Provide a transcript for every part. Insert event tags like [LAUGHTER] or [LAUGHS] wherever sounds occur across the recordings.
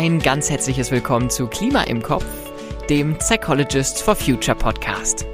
ein ganz herzliches Willkommen zu Klima im Kopf, dem Psychologists for Future Podcast.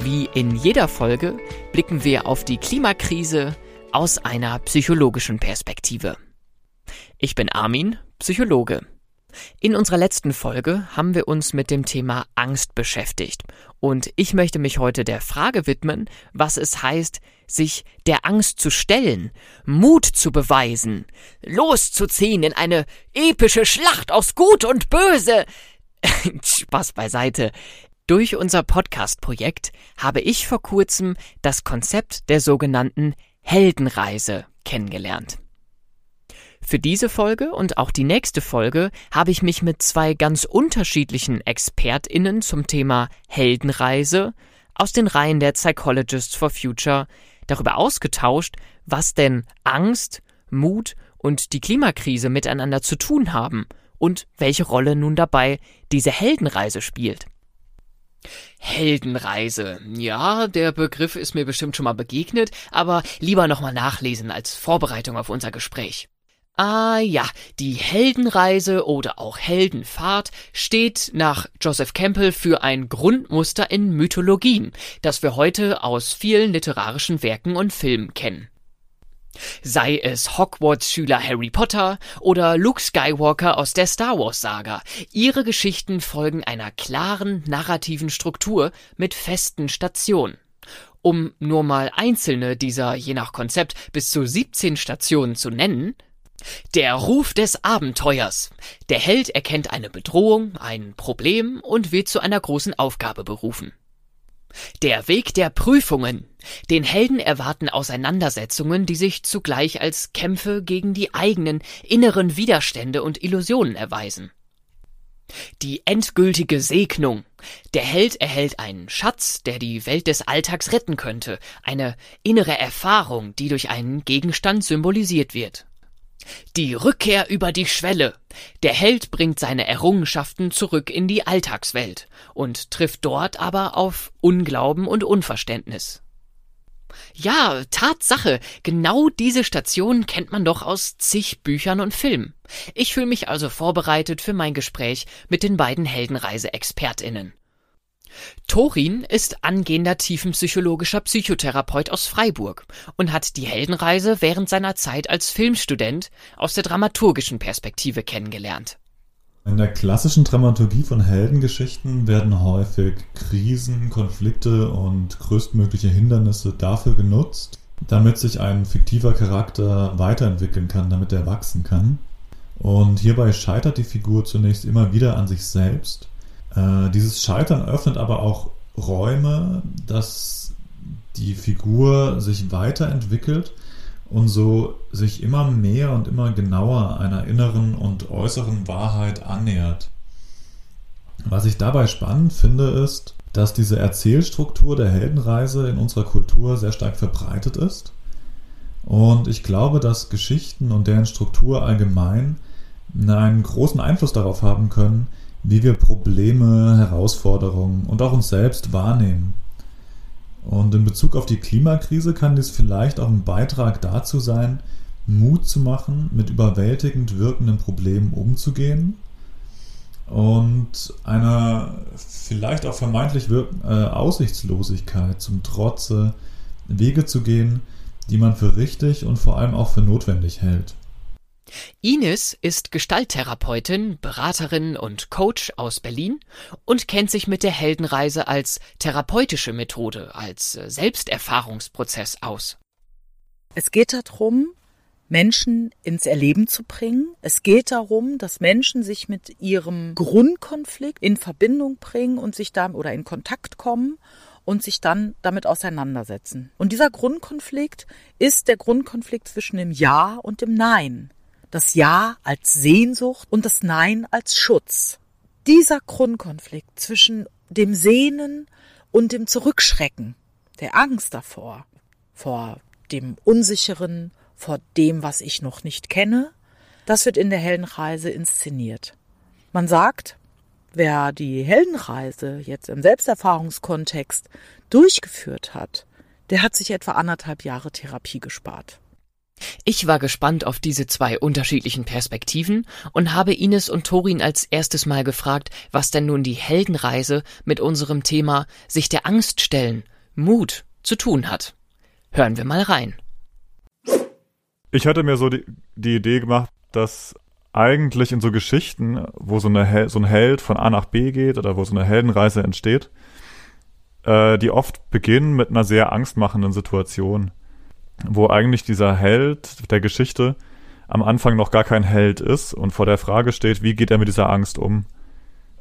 Wie in jeder Folge blicken wir auf die Klimakrise aus einer psychologischen Perspektive. Ich bin Armin, Psychologe. In unserer letzten Folge haben wir uns mit dem Thema Angst beschäftigt und ich möchte mich heute der Frage widmen, was es heißt, sich der Angst zu stellen, Mut zu beweisen, loszuziehen in eine epische Schlacht aus Gut und Böse. [LAUGHS] Spaß beiseite. Durch unser Podcast-Projekt habe ich vor kurzem das Konzept der sogenannten Heldenreise kennengelernt. Für diese Folge und auch die nächste Folge habe ich mich mit zwei ganz unterschiedlichen ExpertInnen zum Thema Heldenreise aus den Reihen der Psychologists for Future darüber ausgetauscht, was denn Angst, Mut und die Klimakrise miteinander zu tun haben und welche Rolle nun dabei diese Heldenreise spielt. Heldenreise. Ja, der Begriff ist mir bestimmt schon mal begegnet, aber lieber nochmal nachlesen als Vorbereitung auf unser Gespräch. Ah ja, die Heldenreise oder auch Heldenfahrt steht nach Joseph Campbell für ein Grundmuster in Mythologien, das wir heute aus vielen literarischen Werken und Filmen kennen. Sei es Hogwarts-Schüler Harry Potter oder Luke Skywalker aus der Star Wars-Saga, ihre Geschichten folgen einer klaren narrativen Struktur mit festen Stationen. Um nur mal einzelne dieser je nach Konzept bis zu 17 Stationen zu nennen, der Ruf des Abenteuers. Der Held erkennt eine Bedrohung, ein Problem und wird zu einer großen Aufgabe berufen. Der Weg der Prüfungen. Den Helden erwarten Auseinandersetzungen, die sich zugleich als Kämpfe gegen die eigenen inneren Widerstände und Illusionen erweisen. Die endgültige Segnung. Der Held erhält einen Schatz, der die Welt des Alltags retten könnte, eine innere Erfahrung, die durch einen Gegenstand symbolisiert wird. Die Rückkehr über die Schwelle. Der Held bringt seine Errungenschaften zurück in die Alltagswelt und trifft dort aber auf Unglauben und Unverständnis. Ja, Tatsache, genau diese Station kennt man doch aus zig Büchern und Filmen. Ich fühle mich also vorbereitet für mein Gespräch mit den beiden Heldenreise-ExpertInnen. Torin ist angehender tiefenpsychologischer Psychotherapeut aus Freiburg und hat die Heldenreise während seiner Zeit als Filmstudent aus der dramaturgischen Perspektive kennengelernt. In der klassischen Dramaturgie von Heldengeschichten werden häufig Krisen, Konflikte und größtmögliche Hindernisse dafür genutzt, damit sich ein fiktiver Charakter weiterentwickeln kann, damit er wachsen kann. Und hierbei scheitert die Figur zunächst immer wieder an sich selbst äh, dieses Scheitern öffnet aber auch Räume, dass die Figur sich weiterentwickelt und so sich immer mehr und immer genauer einer inneren und äußeren Wahrheit annähert. Was ich dabei spannend finde, ist, dass diese Erzählstruktur der Heldenreise in unserer Kultur sehr stark verbreitet ist. Und ich glaube, dass Geschichten und deren Struktur allgemein einen großen Einfluss darauf haben können, wie wir Probleme, Herausforderungen und auch uns selbst wahrnehmen. Und in Bezug auf die Klimakrise kann dies vielleicht auch ein Beitrag dazu sein, Mut zu machen, mit überwältigend wirkenden Problemen umzugehen und einer vielleicht auch vermeintlich äh, Aussichtslosigkeit zum Trotze Wege zu gehen, die man für richtig und vor allem auch für notwendig hält. Ines ist Gestalttherapeutin, Beraterin und Coach aus Berlin und kennt sich mit der Heldenreise als therapeutische Methode, als äh, Selbsterfahrungsprozess aus. Es geht darum, Menschen ins Erleben zu bringen. Es geht darum, dass Menschen sich mit ihrem Grundkonflikt in Verbindung bringen und sich da oder in Kontakt kommen und sich dann damit auseinandersetzen. Und dieser Grundkonflikt ist der Grundkonflikt zwischen dem Ja und dem Nein das Ja als Sehnsucht und das Nein als Schutz. Dieser Grundkonflikt zwischen dem Sehnen und dem Zurückschrecken, der Angst davor, vor dem Unsicheren, vor dem, was ich noch nicht kenne, das wird in der Heldenreise inszeniert. Man sagt, wer die Heldenreise jetzt im Selbsterfahrungskontext durchgeführt hat, der hat sich etwa anderthalb Jahre Therapie gespart. Ich war gespannt auf diese zwei unterschiedlichen Perspektiven und habe Ines und Torin als erstes Mal gefragt, was denn nun die Heldenreise mit unserem Thema sich der Angst stellen, Mut zu tun hat. Hören wir mal rein. Ich hatte mir so die, die Idee gemacht, dass eigentlich in so Geschichten, wo so, eine, so ein Held von A nach B geht oder wo so eine Heldenreise entsteht, äh, die oft beginnen mit einer sehr angstmachenden Situation wo eigentlich dieser Held der Geschichte am Anfang noch gar kein Held ist und vor der Frage steht, wie geht er mit dieser Angst um?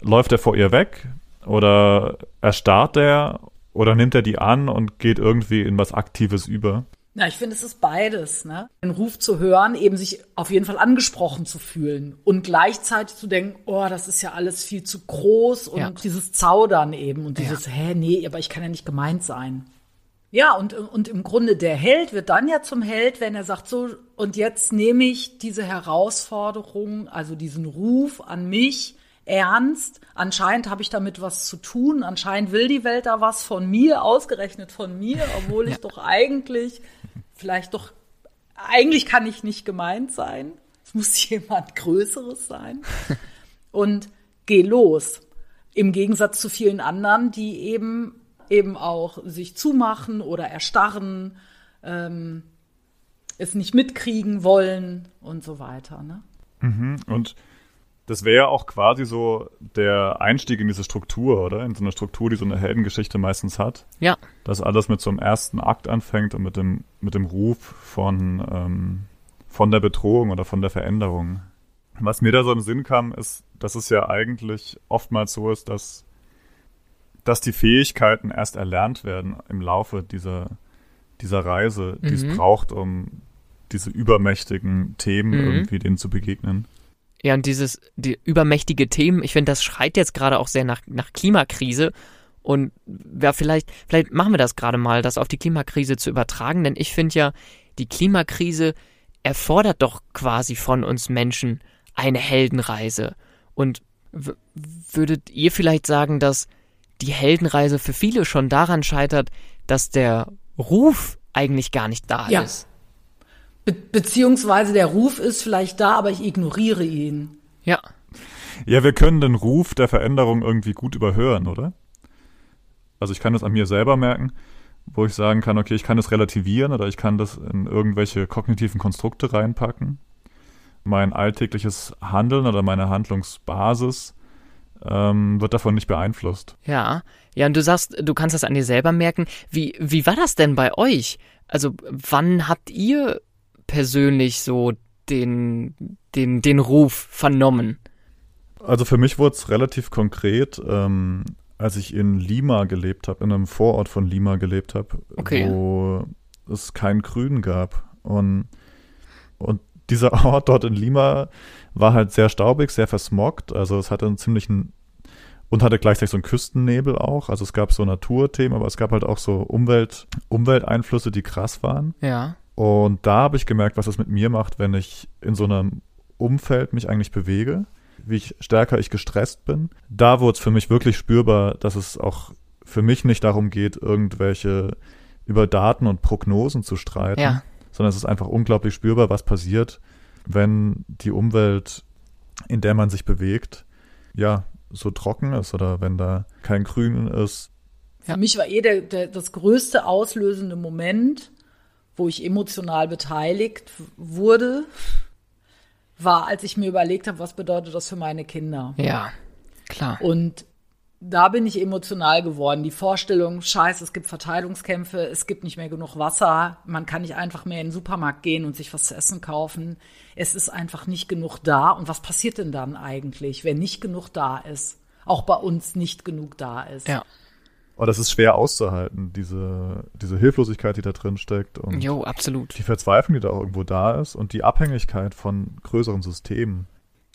Läuft er vor ihr weg oder erstarrt er oder nimmt er die an und geht irgendwie in was Aktives über? Na, ich finde, es ist beides, ne? Den Ruf zu hören, eben sich auf jeden Fall angesprochen zu fühlen und gleichzeitig zu denken, oh, das ist ja alles viel zu groß und ja. dieses Zaudern eben und dieses, ja. hä, nee, aber ich kann ja nicht gemeint sein. Ja, und, und im Grunde der Held wird dann ja zum Held, wenn er sagt, so, und jetzt nehme ich diese Herausforderung, also diesen Ruf an mich ernst. Anscheinend habe ich damit was zu tun. Anscheinend will die Welt da was von mir, ausgerechnet von mir, obwohl [LAUGHS] ich ja. doch eigentlich, vielleicht doch, eigentlich kann ich nicht gemeint sein. Es muss [LAUGHS] jemand Größeres sein. [LAUGHS] Und geh los. Im Gegensatz zu vielen anderen, die eben eben auch sich zumachen oder erstarren, ähm, es nicht mitkriegen wollen und so weiter. Ne? Mhm. Und das wäre ja auch quasi so der Einstieg in diese Struktur, oder? In so eine Struktur, die so eine Heldengeschichte meistens hat. Ja. Dass alles mit so einem ersten Akt anfängt und mit dem, mit dem Ruf von, ähm, von der Bedrohung oder von der Veränderung. Was mir da so im Sinn kam, ist, dass es ja eigentlich oftmals so ist, dass dass die Fähigkeiten erst erlernt werden im Laufe dieser, dieser Reise, die es mhm. braucht, um diese übermächtigen Themen mhm. irgendwie denen zu begegnen. Ja, und dieses, die übermächtige Themen, ich finde, das schreit jetzt gerade auch sehr nach, nach Klimakrise. Und ja, vielleicht, vielleicht machen wir das gerade mal, das auf die Klimakrise zu übertragen, denn ich finde ja, die Klimakrise erfordert doch quasi von uns Menschen eine Heldenreise. Und würdet ihr vielleicht sagen, dass die Heldenreise für viele schon daran scheitert, dass der Ruf eigentlich gar nicht da ja. ist. Be beziehungsweise der Ruf ist vielleicht da, aber ich ignoriere ihn. Ja. Ja, wir können den Ruf der Veränderung irgendwie gut überhören, oder? Also ich kann das an mir selber merken, wo ich sagen kann, okay, ich kann das relativieren oder ich kann das in irgendwelche kognitiven Konstrukte reinpacken. Mein alltägliches Handeln oder meine Handlungsbasis ähm, wird davon nicht beeinflusst. Ja, ja, und du sagst, du kannst das an dir selber merken. Wie, wie war das denn bei euch? Also, wann habt ihr persönlich so den, den, den Ruf vernommen? Also für mich wurde es relativ konkret, ähm, als ich in Lima gelebt habe, in einem Vorort von Lima gelebt habe, okay. wo es kein Grün gab. Und, und dieser [LAUGHS] Ort dort in Lima war halt sehr staubig, sehr versmoggt. Also es hatte einen ziemlichen und hatte gleichzeitig so einen Küstennebel auch. Also es gab so Naturthemen, aber es gab halt auch so Umwelt, Umwelteinflüsse, die krass waren. Ja. Und da habe ich gemerkt, was das mit mir macht, wenn ich in so einem Umfeld mich eigentlich bewege, wie ich stärker ich gestresst bin. Da wurde es für mich wirklich spürbar, dass es auch für mich nicht darum geht, irgendwelche über Daten und Prognosen zu streiten, ja. Sondern es ist einfach unglaublich spürbar, was passiert, wenn die Umwelt, in der man sich bewegt, ja, so trocken ist oder wenn da kein Grün ist. Für mich war eh der, der, das größte auslösende Moment, wo ich emotional beteiligt wurde, war, als ich mir überlegt habe, was bedeutet das für meine Kinder. Ja, klar. Und da bin ich emotional geworden. Die Vorstellung, scheiße, es gibt Verteilungskämpfe, es gibt nicht mehr genug Wasser, man kann nicht einfach mehr in den Supermarkt gehen und sich was zu essen kaufen. Es ist einfach nicht genug da. Und was passiert denn dann eigentlich, wenn nicht genug da ist? Auch bei uns nicht genug da ist. Ja. Oh, das ist schwer auszuhalten, diese, diese Hilflosigkeit, die da drin steckt. Und jo, absolut. Die Verzweiflung, die da auch irgendwo da ist und die Abhängigkeit von größeren Systemen.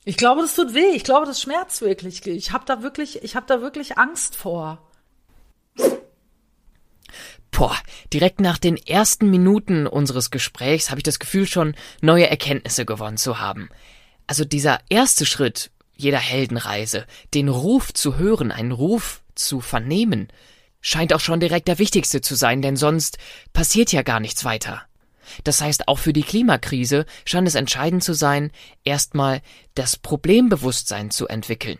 Ich glaube, das tut weh. Ich glaube, das schmerzt wirklich. Ich habe da wirklich, ich habe da wirklich Angst vor. Boah, direkt nach den ersten Minuten unseres Gesprächs habe ich das Gefühl schon, neue Erkenntnisse gewonnen zu haben. Also dieser erste Schritt jeder Heldenreise, den Ruf zu hören, einen Ruf zu vernehmen, scheint auch schon direkt der wichtigste zu sein, denn sonst passiert ja gar nichts weiter. Das heißt, auch für die Klimakrise scheint es entscheidend zu sein, erstmal das Problembewusstsein zu entwickeln.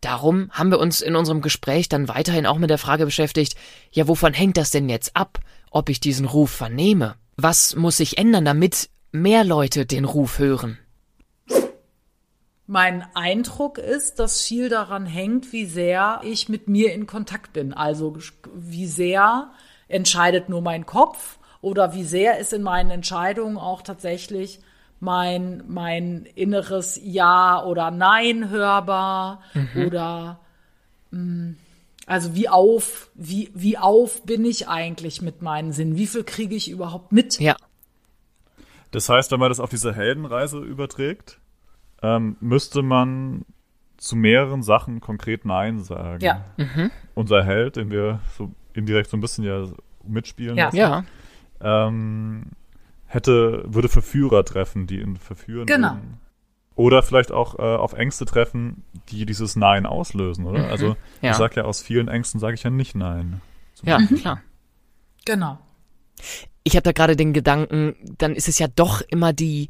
Darum haben wir uns in unserem Gespräch dann weiterhin auch mit der Frage beschäftigt, ja, wovon hängt das denn jetzt ab, ob ich diesen Ruf vernehme? Was muss sich ändern, damit mehr Leute den Ruf hören? Mein Eindruck ist, dass viel daran hängt, wie sehr ich mit mir in Kontakt bin. Also wie sehr entscheidet nur mein Kopf oder wie sehr ist in meinen Entscheidungen auch tatsächlich mein, mein inneres Ja oder Nein hörbar mhm. oder mh, mm, also wie auf, wie, wie auf bin ich eigentlich mit meinen Sinnen? Wie viel kriege ich überhaupt mit? Ja. Das heißt, wenn man das auf diese Heldenreise überträgt, ähm, müsste man zu mehreren Sachen konkret Nein sagen. Ja. Mhm. Unser Held, den wir so indirekt so ein bisschen ja mitspielen. Ja. ja. Ähm, hätte, würde Verführer treffen, die ihn verführen. Genau. Würden. Oder vielleicht auch äh, auf Ängste treffen, die dieses Nein auslösen, oder? Mhm. Also ja. ich sage ja, aus vielen Ängsten sage ich ja nicht Nein. Ja, Beispiel. klar. Genau. Ich habe da gerade den Gedanken, dann ist es ja doch immer die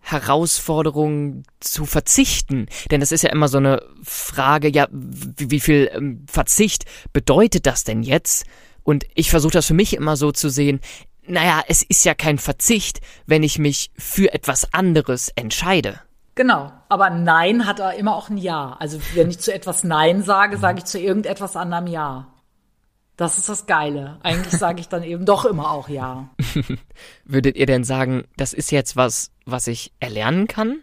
Herausforderung zu verzichten. Denn das ist ja immer so eine Frage, ja, wie, wie viel ähm, Verzicht bedeutet das denn jetzt? Und ich versuche das für mich immer so zu sehen, naja, es ist ja kein Verzicht, wenn ich mich für etwas anderes entscheide. Genau, aber Nein hat er immer auch ein Ja. Also wenn ich zu etwas Nein sage, sage ich zu irgendetwas anderem Ja. Das ist das Geile. Eigentlich sage ich dann eben doch immer auch Ja. [LAUGHS] Würdet ihr denn sagen, das ist jetzt was, was ich erlernen kann?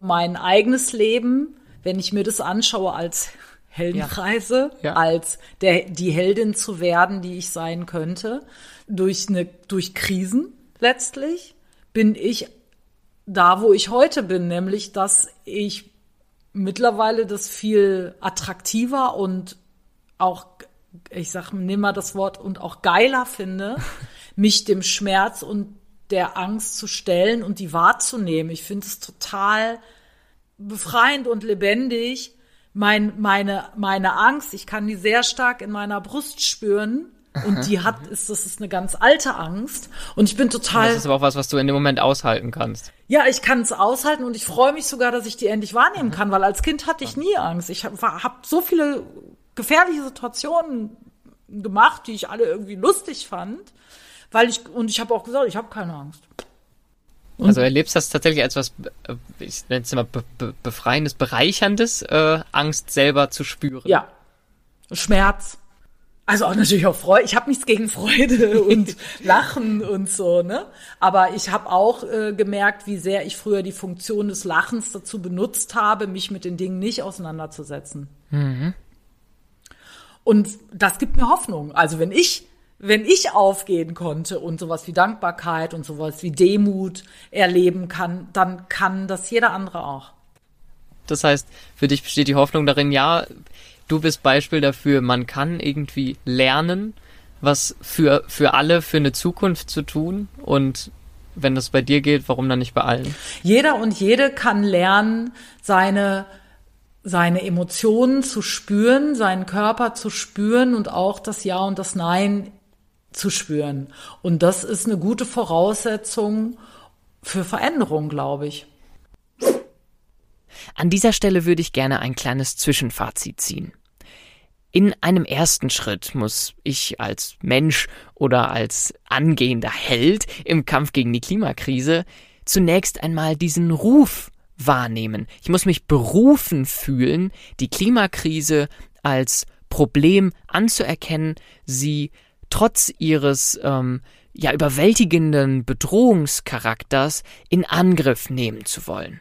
Mein eigenes Leben, wenn ich mir das anschaue als Heldenreise, ja. Ja. als der, die Heldin zu werden, die ich sein könnte, durch eine, durch Krisen letztlich, bin ich da, wo ich heute bin, nämlich, dass ich mittlerweile das viel attraktiver und auch, ich sag, nimm mal das Wort, und auch geiler finde, [LAUGHS] mich dem Schmerz und der Angst zu stellen und die wahrzunehmen. Ich finde es total befreiend und lebendig. Mein, meine, meine Angst, ich kann die sehr stark in meiner Brust spüren und die hat, ist, das ist eine ganz alte Angst. Und ich bin total. Das ist aber auch was, was du in dem Moment aushalten kannst. Ja, ich kann es aushalten und ich freue mich sogar, dass ich die endlich wahrnehmen kann, weil als Kind hatte ich nie Angst. Ich habe hab so viele gefährliche Situationen gemacht, die ich alle irgendwie lustig fand, weil ich und ich habe auch gesagt, ich habe keine Angst. Und also erlebst das tatsächlich als was, äh, ich nenne es immer be be befreiendes, bereicherndes, äh, Angst selber zu spüren. Ja, Schmerz. Also auch natürlich auch Freude. Ich habe nichts gegen Freude [LAUGHS] und Lachen und so, ne? Aber ich habe auch äh, gemerkt, wie sehr ich früher die Funktion des Lachens dazu benutzt habe, mich mit den Dingen nicht auseinanderzusetzen. Mhm. Und das gibt mir Hoffnung. Also wenn ich wenn ich aufgehen konnte und sowas wie Dankbarkeit und sowas wie Demut erleben kann, dann kann das jeder andere auch. Das heißt, für dich besteht die Hoffnung darin, ja, du bist Beispiel dafür, man kann irgendwie lernen, was für, für alle für eine Zukunft zu tun und wenn das bei dir geht, warum dann nicht bei allen? Jeder und jede kann lernen, seine seine Emotionen zu spüren, seinen Körper zu spüren und auch das Ja und das Nein zu spüren. Und das ist eine gute Voraussetzung für Veränderung, glaube ich. An dieser Stelle würde ich gerne ein kleines Zwischenfazit ziehen. In einem ersten Schritt muss ich als Mensch oder als angehender Held im Kampf gegen die Klimakrise zunächst einmal diesen Ruf wahrnehmen. Ich muss mich berufen fühlen, die Klimakrise als Problem anzuerkennen, sie trotz ihres ähm, ja überwältigenden Bedrohungscharakters in Angriff nehmen zu wollen.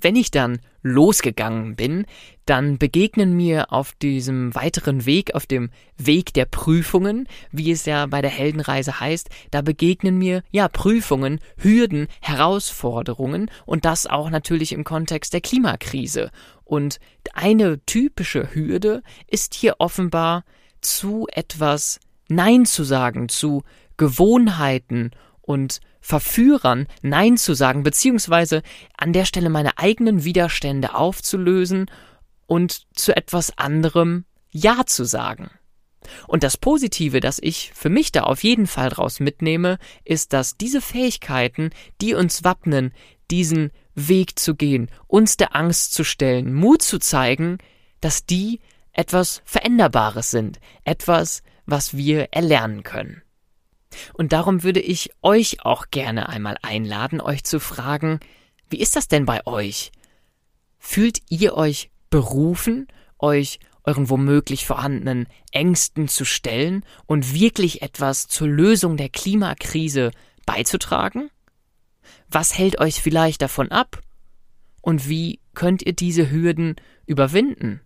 Wenn ich dann losgegangen bin, dann begegnen mir auf diesem weiteren Weg, auf dem Weg der Prüfungen, wie es ja bei der Heldenreise heißt, da begegnen mir ja Prüfungen, Hürden, Herausforderungen und das auch natürlich im Kontext der Klimakrise. Und eine typische Hürde ist hier offenbar zu etwas Nein zu sagen, zu Gewohnheiten und Verführern Nein zu sagen, beziehungsweise an der Stelle meine eigenen Widerstände aufzulösen und zu etwas anderem Ja zu sagen. Und das Positive, das ich für mich da auf jeden Fall draus mitnehme, ist, dass diese Fähigkeiten, die uns wappnen, diesen Weg zu gehen, uns der Angst zu stellen, Mut zu zeigen, dass die etwas Veränderbares sind, etwas, was wir erlernen können. Und darum würde ich euch auch gerne einmal einladen, euch zu fragen, wie ist das denn bei euch? Fühlt ihr euch berufen, euch euren womöglich vorhandenen Ängsten zu stellen und wirklich etwas zur Lösung der Klimakrise beizutragen? Was hält euch vielleicht davon ab? Und wie könnt ihr diese Hürden überwinden?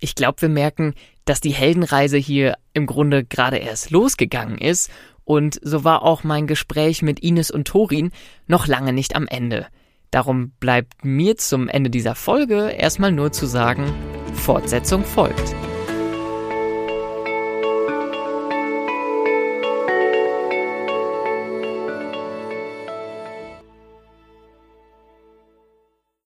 Ich glaube, wir merken, dass die Heldenreise hier im Grunde gerade erst losgegangen ist und so war auch mein Gespräch mit Ines und Torin noch lange nicht am Ende. Darum bleibt mir zum Ende dieser Folge erstmal nur zu sagen, Fortsetzung folgt.